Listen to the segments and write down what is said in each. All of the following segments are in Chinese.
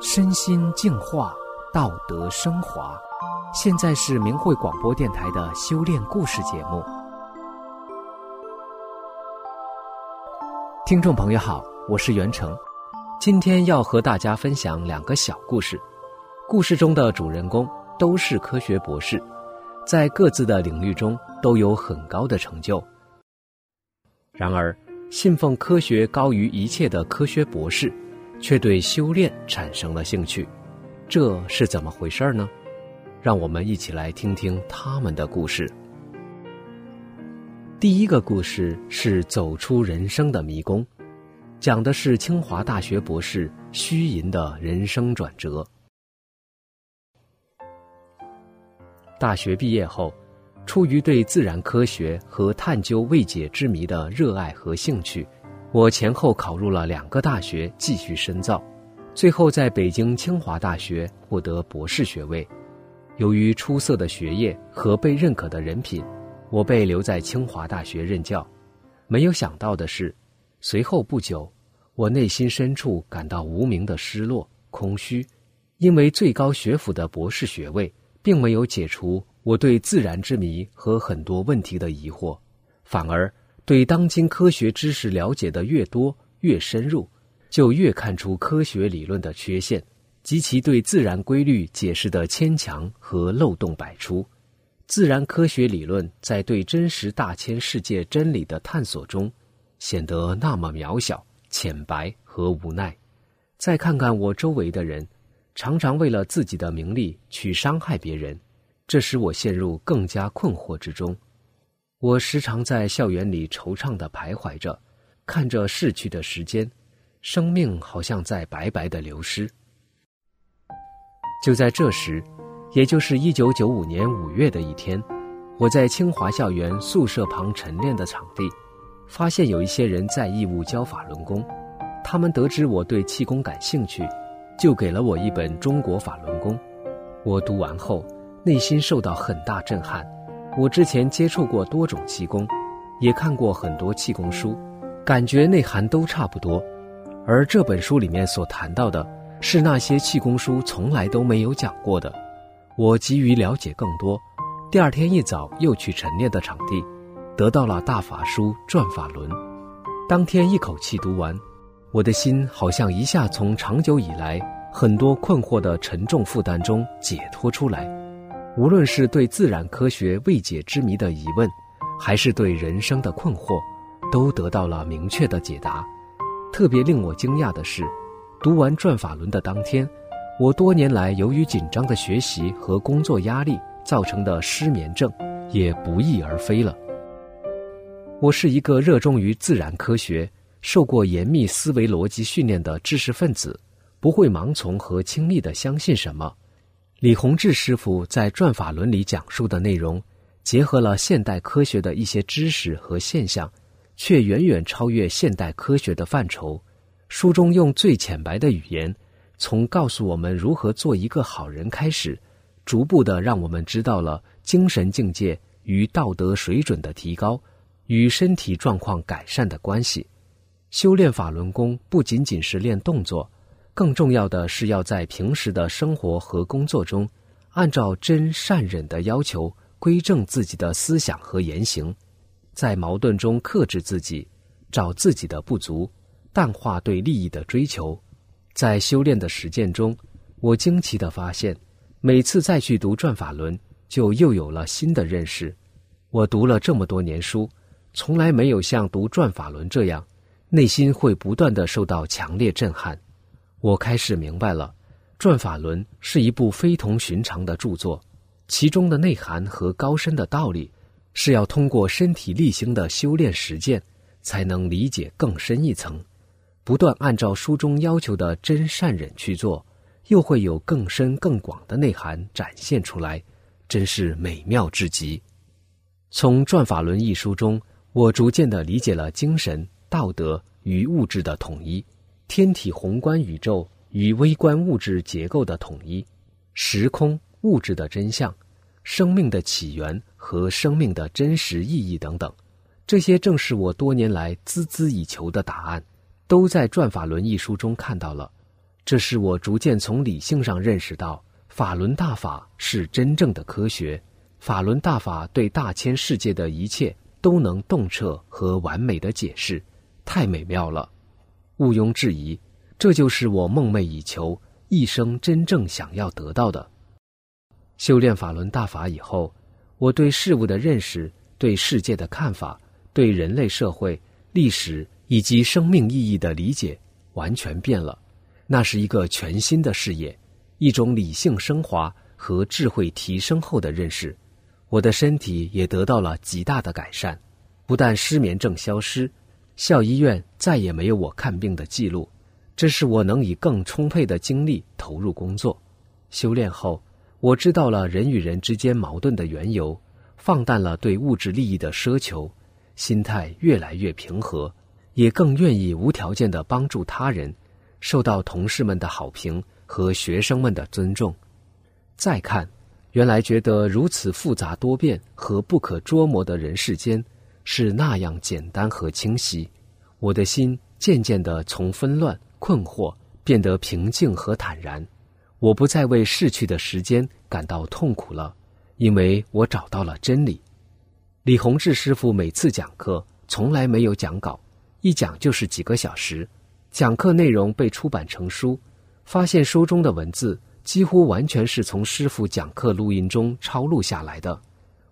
身心净化，道德升华。现在是明慧广播电台的修炼故事节目。听众朋友好，我是袁成，今天要和大家分享两个小故事。故事中的主人公都是科学博士，在各自的领域中都有很高的成就。然而，信奉科学高于一切的科学博士。却对修炼产生了兴趣，这是怎么回事呢？让我们一起来听听他们的故事。第一个故事是走出人生的迷宫，讲的是清华大学博士虚银的人生转折。大学毕业后，出于对自然科学和探究未解之谜的热爱和兴趣。我前后考入了两个大学继续深造，最后在北京清华大学获得博士学位。由于出色的学业和被认可的人品，我被留在清华大学任教。没有想到的是，随后不久，我内心深处感到无名的失落、空虚，因为最高学府的博士学位并没有解除我对自然之谜和很多问题的疑惑，反而。对当今科学知识了解的越多越深入，就越看出科学理论的缺陷及其对自然规律解释的牵强和漏洞百出。自然科学理论在对真实大千世界真理的探索中，显得那么渺小、浅白和无奈。再看看我周围的人，常常为了自己的名利去伤害别人，这使我陷入更加困惑之中。我时常在校园里惆怅地徘徊着，看着逝去的时间，生命好像在白白的流失。就在这时，也就是一九九五年五月的一天，我在清华校园宿舍旁晨练的场地，发现有一些人在义务教法轮功。他们得知我对气功感兴趣，就给了我一本《中国法轮功》。我读完后，内心受到很大震撼。我之前接触过多种气功，也看过很多气功书，感觉内涵都差不多。而这本书里面所谈到的，是那些气功书从来都没有讲过的。我急于了解更多，第二天一早又去晨练的场地，得到了大法书《转法轮》。当天一口气读完，我的心好像一下从长久以来很多困惑的沉重负担中解脱出来。无论是对自然科学未解之谜的疑问，还是对人生的困惑，都得到了明确的解答。特别令我惊讶的是，读完《转法轮》的当天，我多年来由于紧张的学习和工作压力造成的失眠症也不翼而飞了。我是一个热衷于自然科学、受过严密思维逻辑训练的知识分子，不会盲从和轻易的相信什么。李洪志师傅在《转法轮》里讲述的内容，结合了现代科学的一些知识和现象，却远远超越现代科学的范畴。书中用最浅白的语言，从告诉我们如何做一个好人开始，逐步的让我们知道了精神境界与道德水准的提高，与身体状况改善的关系。修炼法轮功不仅仅是练动作。更重要的是，要在平时的生活和工作中，按照真善忍的要求，规正自己的思想和言行，在矛盾中克制自己，找自己的不足，淡化对利益的追求。在修炼的实践中，我惊奇地发现，每次再去读《转法轮》，就又有了新的认识。我读了这么多年书，从来没有像读《转法轮》这样，内心会不断的受到强烈震撼。我开始明白了，《转法轮》是一部非同寻常的著作，其中的内涵和高深的道理，是要通过身体力行的修炼实践，才能理解更深一层。不断按照书中要求的真善忍去做，又会有更深更广的内涵展现出来，真是美妙至极。从《转法轮》一书中，我逐渐的理解了精神、道德与物质的统一。天体宏观宇宙与微观物质结构的统一，时空物质的真相，生命的起源和生命的真实意义等等，这些正是我多年来孜孜以求的答案，都在《转法轮》一书中看到了。这是我逐渐从理性上认识到，法轮大法是真正的科学。法轮大法对大千世界的一切都能洞彻和完美的解释，太美妙了，毋庸置疑。这就是我梦寐以求、一生真正想要得到的。修炼法轮大法以后，我对事物的认识、对世界的看法。对人类社会、历史以及生命意义的理解完全变了，那是一个全新的视野，一种理性升华和智慧提升后的认识。我的身体也得到了极大的改善，不但失眠症消失，校医院再也没有我看病的记录，这是我能以更充沛的精力投入工作。修炼后，我知道了人与人之间矛盾的缘由，放淡了对物质利益的奢求。心态越来越平和，也更愿意无条件的帮助他人，受到同事们的好评和学生们的尊重。再看，原来觉得如此复杂多变和不可捉摸的人世间，是那样简单和清晰。我的心渐渐的从纷乱困惑变得平静和坦然。我不再为逝去的时间感到痛苦了，因为我找到了真理。李洪志师傅每次讲课从来没有讲稿，一讲就是几个小时。讲课内容被出版成书，发现书中的文字几乎完全是从师傅讲课录音中抄录下来的。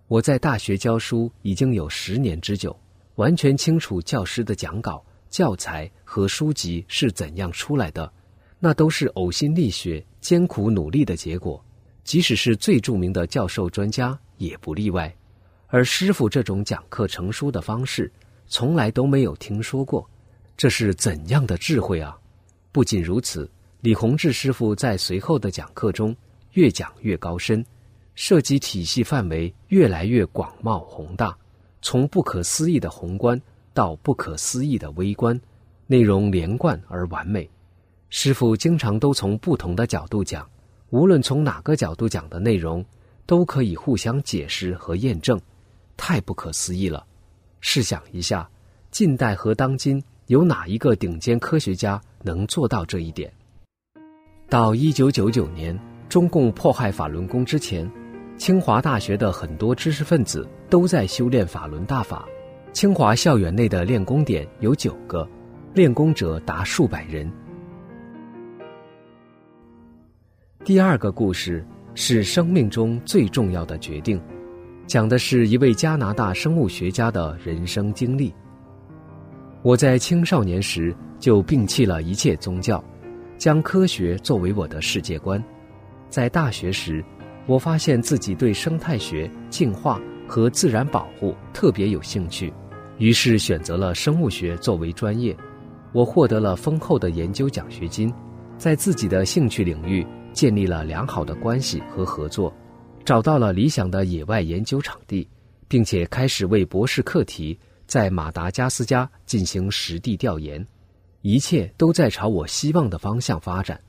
我在大学教书已经有十年之久，完全清楚教师的讲稿、教材和书籍是怎样出来的，那都是呕心沥血、艰苦努力的结果。即使是最著名的教授专家也不例外。而师傅这种讲课成书的方式，从来都没有听说过，这是怎样的智慧啊！不仅如此，李洪志师傅在随后的讲课中越讲越高深，涉及体系范围越来越广袤宏大，从不可思议的宏观到不可思议的微观，内容连贯而完美。师傅经常都从不同的角度讲，无论从哪个角度讲的内容，都可以互相解释和验证。太不可思议了！试想一下，近代和当今有哪一个顶尖科学家能做到这一点？到一九九九年，中共迫害法轮功之前，清华大学的很多知识分子都在修炼法轮大法。清华校园内的练功点有九个，练功者达数百人。第二个故事是生命中最重要的决定。讲的是一位加拿大生物学家的人生经历。我在青少年时就摒弃了一切宗教，将科学作为我的世界观。在大学时，我发现自己对生态学、进化和自然保护特别有兴趣，于是选择了生物学作为专业。我获得了丰厚的研究奖学金，在自己的兴趣领域建立了良好的关系和合作。找到了理想的野外研究场地，并且开始为博士课题在马达加斯加进行实地调研，一切都在朝我希望的方向发展。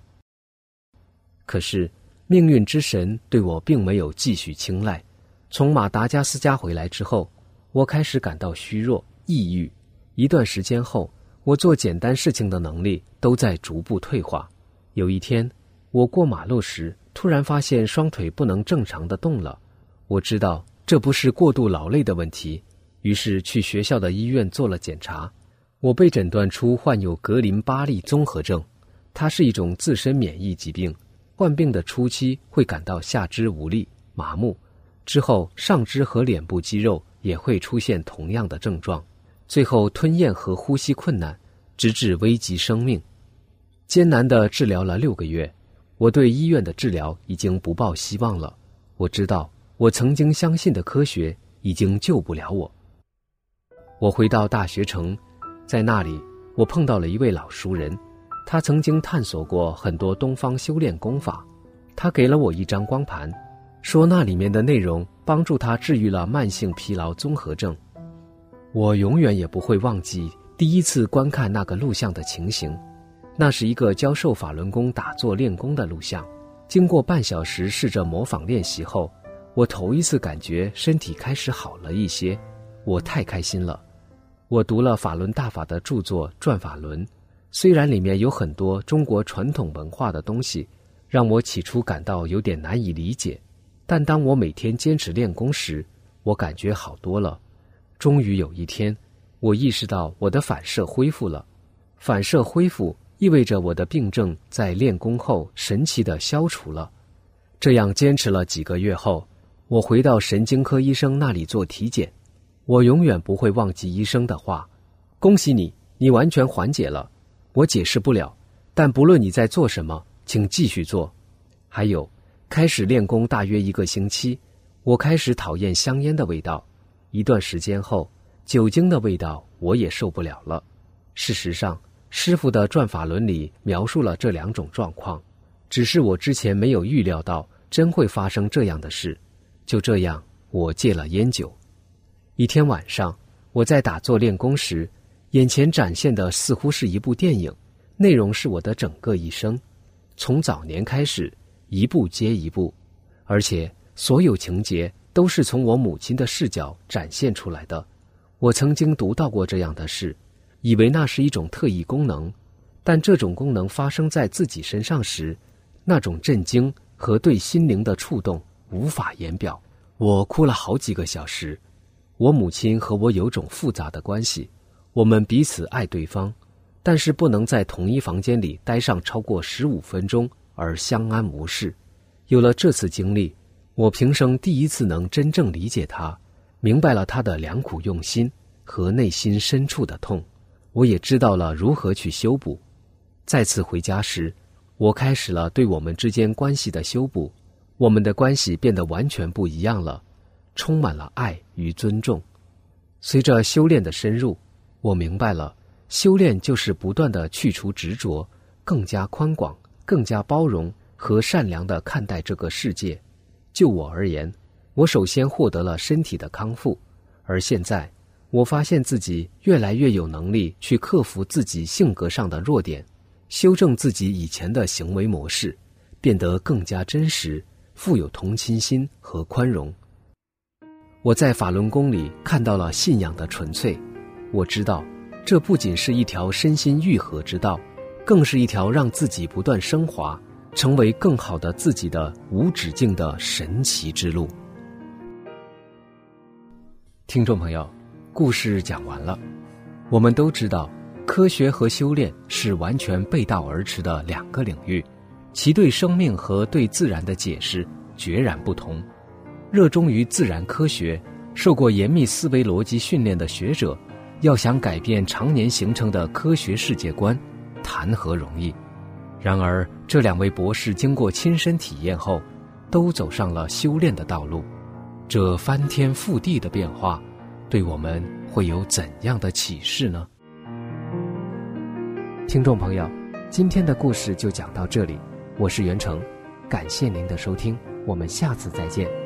可是，命运之神对我并没有继续青睐。从马达加斯加回来之后，我开始感到虚弱、抑郁。一段时间后，我做简单事情的能力都在逐步退化。有一天，我过马路时。突然发现双腿不能正常的动了，我知道这不是过度劳累的问题，于是去学校的医院做了检查。我被诊断出患有格林巴利综合症，它是一种自身免疫疾病。患病的初期会感到下肢无力、麻木，之后上肢和脸部肌肉也会出现同样的症状，最后吞咽和呼吸困难，直至危及生命。艰难的治疗了六个月。我对医院的治疗已经不抱希望了。我知道，我曾经相信的科学已经救不了我。我回到大学城，在那里，我碰到了一位老熟人，他曾经探索过很多东方修炼功法。他给了我一张光盘，说那里面的内容帮助他治愈了慢性疲劳综合症。我永远也不会忘记第一次观看那个录像的情形。那是一个教授法轮功打坐练功的录像。经过半小时试着模仿练习后，我头一次感觉身体开始好了一些。我太开心了，我读了法轮大法的著作《转法轮》，虽然里面有很多中国传统文化的东西，让我起初感到有点难以理解，但当我每天坚持练功时，我感觉好多了。终于有一天，我意识到我的反射恢复了。反射恢复意味着我的病症在练功后神奇的消除了。这样坚持了几个月后，我回到神经科医生那里做体检。我永远不会忘记医生的话：“恭喜你，你完全缓解了。”我解释不了，但不论你在做什么，请继续做。还有，开始练功大约一个星期，我开始讨厌香烟的味道。一段时间后，酒精的味道我也受不了了。事实上，师傅的转法轮里描述了这两种状况，只是我之前没有预料到真会发生这样的事。就这样，我戒了烟酒。一天晚上，我在打坐练功时，眼前展现的似乎是一部电影，内容是我的整个一生，从早年开始，一部接一部，而且所有情节都是从我母亲的视角展现出来的。我曾经读到过这样的事，以为那是一种特异功能，但这种功能发生在自己身上时，那种震惊和对心灵的触动无法言表。我哭了好几个小时。我母亲和我有种复杂的关系，我们彼此爱对方，但是不能在同一房间里待上超过十五分钟而相安无事。有了这次经历，我平生第一次能真正理解他，明白了他的良苦用心和内心深处的痛。我也知道了如何去修补。再次回家时，我开始了对我们之间关系的修补，我们的关系变得完全不一样了。充满了爱与尊重。随着修炼的深入，我明白了，修炼就是不断的去除执着，更加宽广、更加包容和善良的看待这个世界。就我而言，我首先获得了身体的康复，而现在，我发现自己越来越有能力去克服自己性格上的弱点，修正自己以前的行为模式，变得更加真实，富有同情心和宽容。我在法轮功里看到了信仰的纯粹，我知道，这不仅是一条身心愈合之道，更是一条让自己不断升华、成为更好的自己的无止境的神奇之路。听众朋友，故事讲完了。我们都知道，科学和修炼是完全背道而驰的两个领域，其对生命和对自然的解释决然不同。热衷于自然科学、受过严密思维逻辑训练的学者，要想改变常年形成的科学世界观，谈何容易？然而，这两位博士经过亲身体验后，都走上了修炼的道路。这翻天覆地的变化，对我们会有怎样的启示呢？听众朋友，今天的故事就讲到这里，我是袁成，感谢您的收听，我们下次再见。